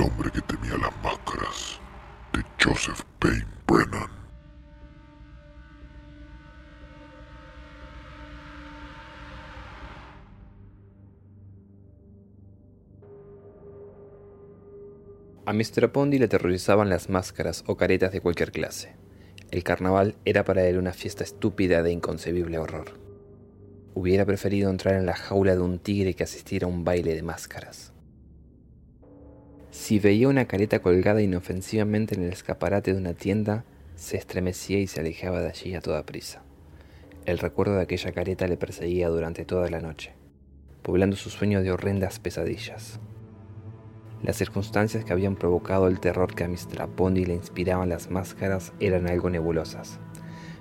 El hombre que temía las máscaras de Joseph Payne Brennan. A Mr. Pondi le aterrorizaban las máscaras o caretas de cualquier clase. El carnaval era para él una fiesta estúpida de inconcebible horror. Hubiera preferido entrar en la jaula de un tigre que asistir a un baile de máscaras. Si veía una careta colgada inofensivamente en el escaparate de una tienda, se estremecía y se alejaba de allí a toda prisa. El recuerdo de aquella careta le perseguía durante toda la noche, poblando su sueño de horrendas pesadillas. Las circunstancias que habían provocado el terror que a Mr. Pondi le inspiraban las máscaras eran algo nebulosas,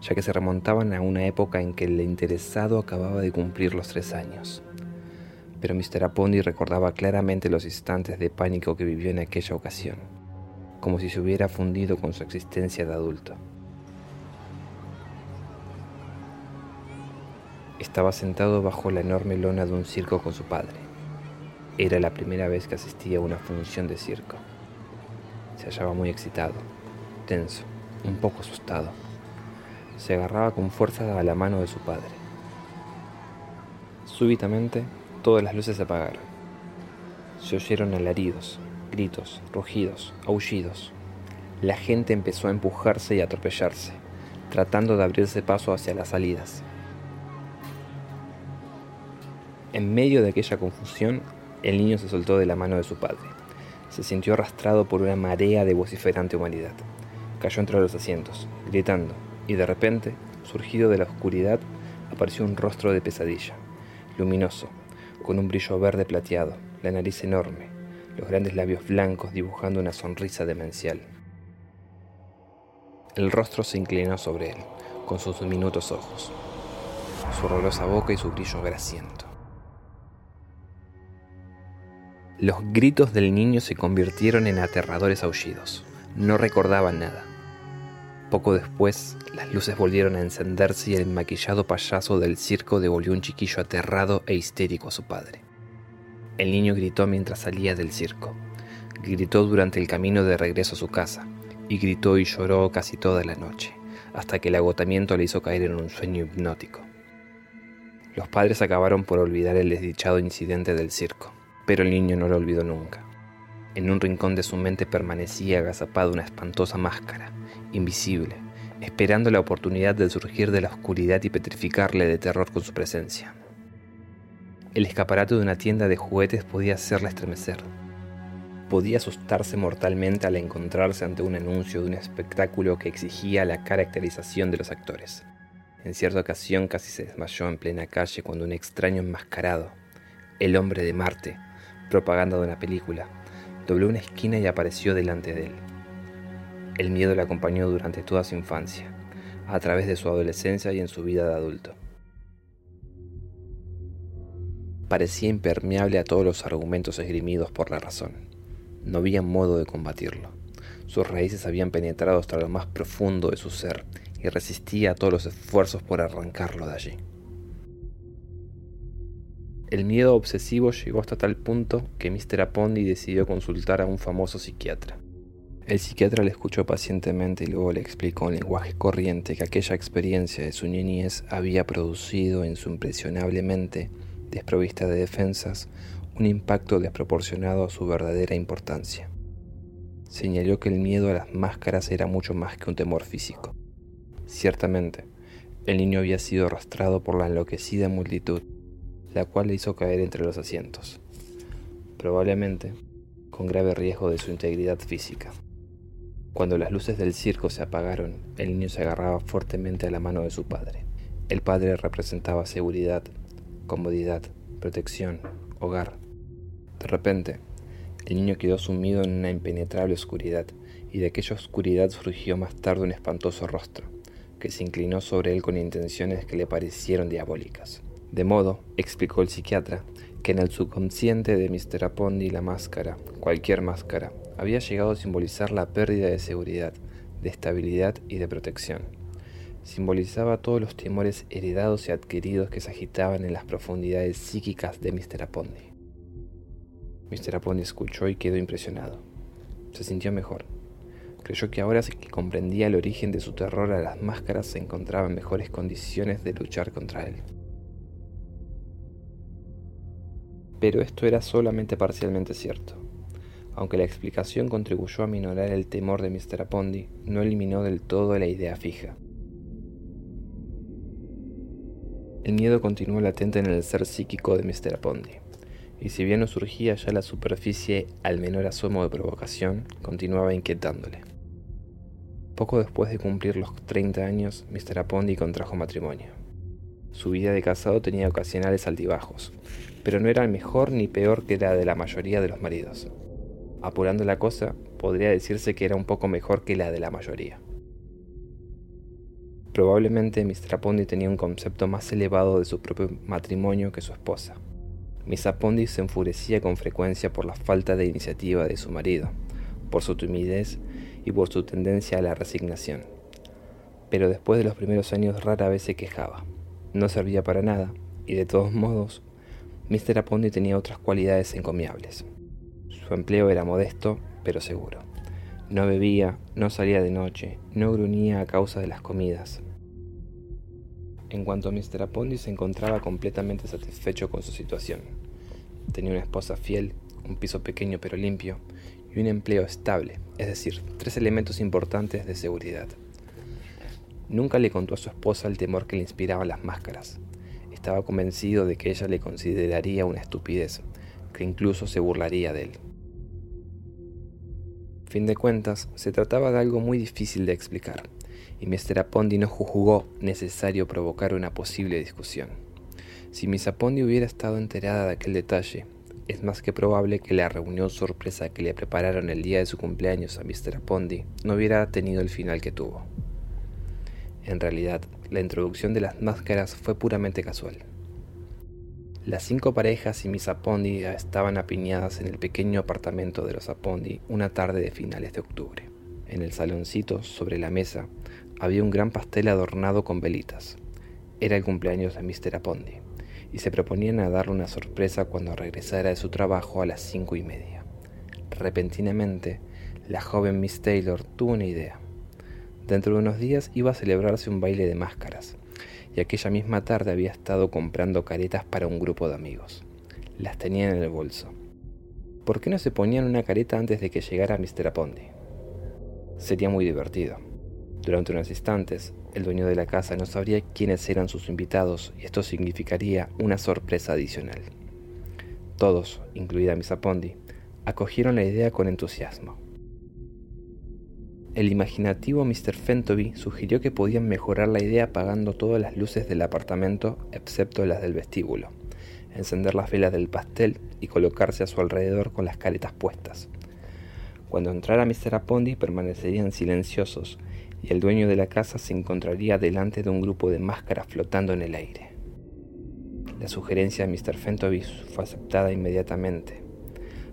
ya que se remontaban a una época en que el interesado acababa de cumplir los tres años. Pero Mr. Apondi recordaba claramente los instantes de pánico que vivió en aquella ocasión, como si se hubiera fundido con su existencia de adulto. Estaba sentado bajo la enorme lona de un circo con su padre. Era la primera vez que asistía a una función de circo. Se hallaba muy excitado, tenso, un poco asustado se agarraba con fuerza a la mano de su padre. Súbitamente, todas las luces se apagaron. Se oyeron alaridos, gritos, rugidos, aullidos. La gente empezó a empujarse y a atropellarse, tratando de abrirse paso hacia las salidas. En medio de aquella confusión, el niño se soltó de la mano de su padre. Se sintió arrastrado por una marea de vociferante humanidad. Cayó entre los asientos, gritando, y de repente, surgido de la oscuridad, apareció un rostro de pesadilla, luminoso, con un brillo verde plateado, la nariz enorme, los grandes labios blancos dibujando una sonrisa demencial. El rostro se inclinó sobre él, con sus diminutos ojos, su horrorosa boca y su brillo grasiento. Los gritos del niño se convirtieron en aterradores aullidos. No recordaban nada. Poco después, las luces volvieron a encenderse y el maquillado payaso del circo devolvió un chiquillo aterrado e histérico a su padre. El niño gritó mientras salía del circo. Gritó durante el camino de regreso a su casa, y gritó y lloró casi toda la noche, hasta que el agotamiento le hizo caer en un sueño hipnótico. Los padres acabaron por olvidar el desdichado incidente del circo, pero el niño no lo olvidó nunca. En un rincón de su mente permanecía agazapada una espantosa máscara, invisible, esperando la oportunidad de surgir de la oscuridad y petrificarle de terror con su presencia. El escaparate de una tienda de juguetes podía hacerla estremecer. Podía asustarse mortalmente al encontrarse ante un anuncio de un espectáculo que exigía la caracterización de los actores. En cierta ocasión casi se desmayó en plena calle cuando un extraño enmascarado, el hombre de Marte, propaganda de una película, dobló una esquina y apareció delante de él. El miedo le acompañó durante toda su infancia, a través de su adolescencia y en su vida de adulto. Parecía impermeable a todos los argumentos esgrimidos por la razón. No había modo de combatirlo. Sus raíces habían penetrado hasta lo más profundo de su ser y resistía a todos los esfuerzos por arrancarlo de allí. El miedo obsesivo llegó hasta tal punto que Mr. Apondi decidió consultar a un famoso psiquiatra. El psiquiatra le escuchó pacientemente y luego le explicó en lenguaje corriente que aquella experiencia de su niñez había producido en su impresionablemente desprovista de defensas un impacto desproporcionado a su verdadera importancia. Señaló que el miedo a las máscaras era mucho más que un temor físico. Ciertamente, el niño había sido arrastrado por la enloquecida multitud, la cual le hizo caer entre los asientos, probablemente con grave riesgo de su integridad física. Cuando las luces del circo se apagaron, el niño se agarraba fuertemente a la mano de su padre. El padre representaba seguridad, comodidad, protección, hogar. De repente, el niño quedó sumido en una impenetrable oscuridad, y de aquella oscuridad surgió más tarde un espantoso rostro, que se inclinó sobre él con intenciones que le parecieron diabólicas. De modo, explicó el psiquiatra, que en el subconsciente de Mr. Apondi la máscara, cualquier máscara, había llegado a simbolizar la pérdida de seguridad, de estabilidad y de protección simbolizaba todos los temores heredados y adquiridos que se agitaban en las profundidades psíquicas de Mr. Apondi. Mr. Apondi escuchó y quedó impresionado. Se sintió mejor. Creyó que ahora que comprendía el origen de su terror a las máscaras se encontraba en mejores condiciones de luchar contra él. Pero esto era solamente parcialmente cierto. Aunque la explicación contribuyó a minorar el temor de Mr. Apondi, no eliminó del todo la idea fija. El miedo continuó latente en el ser psíquico de Mr. Apondi, y si bien no surgía ya la superficie al menor asomo de provocación, continuaba inquietándole. Poco después de cumplir los 30 años, Mr. Apondi contrajo matrimonio. Su vida de casado tenía ocasionales altibajos, pero no era mejor ni peor que la de la mayoría de los maridos. Apurando la cosa, podría decirse que era un poco mejor que la de la mayoría. Probablemente Mr. Apondi tenía un concepto más elevado de su propio matrimonio que su esposa. Miss Apondi se enfurecía con frecuencia por la falta de iniciativa de su marido, por su timidez y por su tendencia a la resignación. Pero después de los primeros años rara vez se quejaba. No servía para nada, y de todos modos, Mr. Apondi tenía otras cualidades encomiables. Su empleo era modesto, pero seguro. No bebía, no salía de noche, no gruñía a causa de las comidas. En cuanto a Mr. Apondi se encontraba completamente satisfecho con su situación. Tenía una esposa fiel, un piso pequeño pero limpio y un empleo estable, es decir, tres elementos importantes de seguridad. Nunca le contó a su esposa el temor que le inspiraban las máscaras. Estaba convencido de que ella le consideraría una estupidez, que incluso se burlaría de él fin de cuentas, se trataba de algo muy difícil de explicar, y Mr. Apondi no juzgó necesario provocar una posible discusión. Si Miss Apondi hubiera estado enterada de aquel detalle, es más que probable que la reunión sorpresa que le prepararon el día de su cumpleaños a Mr. Apondi no hubiera tenido el final que tuvo. En realidad, la introducción de las máscaras fue puramente casual. Las cinco parejas y Miss Apondi estaban apiñadas en el pequeño apartamento de los Apondi una tarde de finales de octubre. En el saloncito, sobre la mesa, había un gran pastel adornado con velitas. Era el cumpleaños de Mr. Apondi, y se proponían a darle una sorpresa cuando regresara de su trabajo a las cinco y media. Repentinamente, la joven Miss Taylor tuvo una idea. Dentro de unos días iba a celebrarse un baile de máscaras, y aquella misma tarde había estado comprando caretas para un grupo de amigos. Las tenía en el bolso. ¿Por qué no se ponían una careta antes de que llegara Mr. Apondi? Sería muy divertido. Durante unos instantes, el dueño de la casa no sabría quiénes eran sus invitados y esto significaría una sorpresa adicional. Todos, incluida Miss Apondi, acogieron la idea con entusiasmo. El imaginativo Mr. Fentoby sugirió que podían mejorar la idea apagando todas las luces del apartamento excepto las del vestíbulo, encender las velas del pastel y colocarse a su alrededor con las caretas puestas. Cuando entrara Mr. Apondi permanecerían silenciosos y el dueño de la casa se encontraría delante de un grupo de máscaras flotando en el aire. La sugerencia de Mr. Fentoby fue aceptada inmediatamente.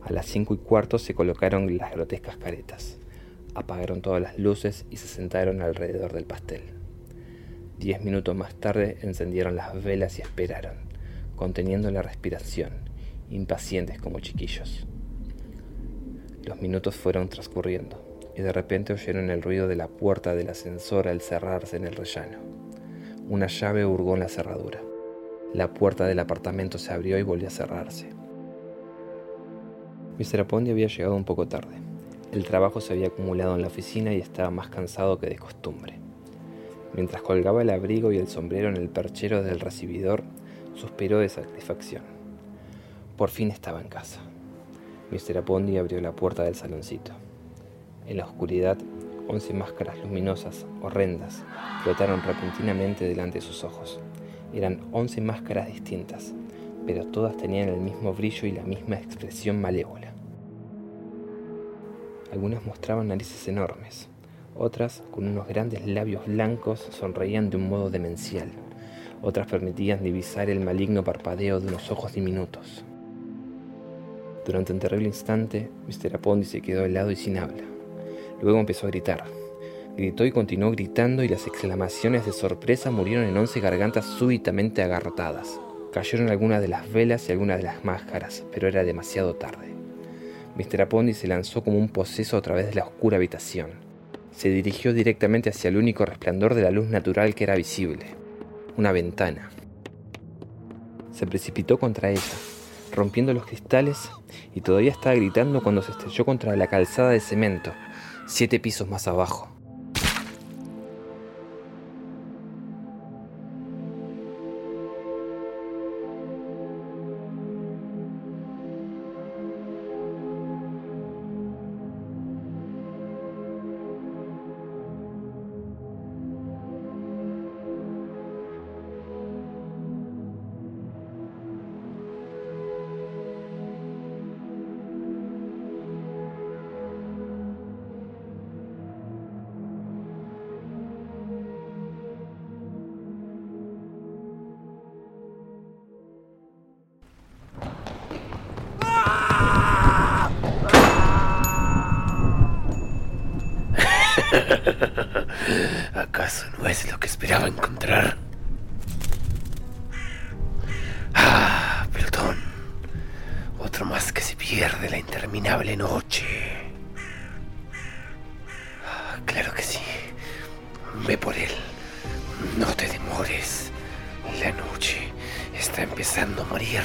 A las cinco y cuarto se colocaron las grotescas caretas apagaron todas las luces y se sentaron alrededor del pastel. Diez minutos más tarde encendieron las velas y esperaron, conteniendo la respiración, impacientes como chiquillos. Los minutos fueron transcurriendo. y de repente oyeron el ruido de la puerta del ascensor al cerrarse en el rellano. Una llave hurgó en la cerradura. La puerta del apartamento se abrió y volvió a cerrarse. Mr. Apondi había llegado un poco tarde. El trabajo se había acumulado en la oficina y estaba más cansado que de costumbre. Mientras colgaba el abrigo y el sombrero en el perchero del recibidor, suspiró de satisfacción. Por fin estaba en casa. Mr. Apondi abrió la puerta del saloncito. En la oscuridad, once máscaras luminosas, horrendas, flotaron repentinamente delante de sus ojos. Eran once máscaras distintas, pero todas tenían el mismo brillo y la misma expresión malévola. Algunas mostraban narices enormes, otras, con unos grandes labios blancos, sonreían de un modo demencial. Otras permitían divisar el maligno parpadeo de unos ojos diminutos. Durante un terrible instante, Mr. Apondi se quedó helado y sin habla. Luego empezó a gritar. Gritó y continuó gritando y las exclamaciones de sorpresa murieron en once gargantas súbitamente agarrotadas. Cayeron algunas de las velas y algunas de las máscaras, pero era demasiado tarde. Mr. Apondi se lanzó como un poseso a través de la oscura habitación. Se dirigió directamente hacia el único resplandor de la luz natural que era visible, una ventana. Se precipitó contra ella, rompiendo los cristales y todavía estaba gritando cuando se estrelló contra la calzada de cemento, siete pisos más abajo. ¿Acaso no es lo que esperaba encontrar? Ah, pelotón. Otro más que se pierde la interminable noche. Ah, claro que sí. Ve por él. No te demores. La noche está empezando a morir.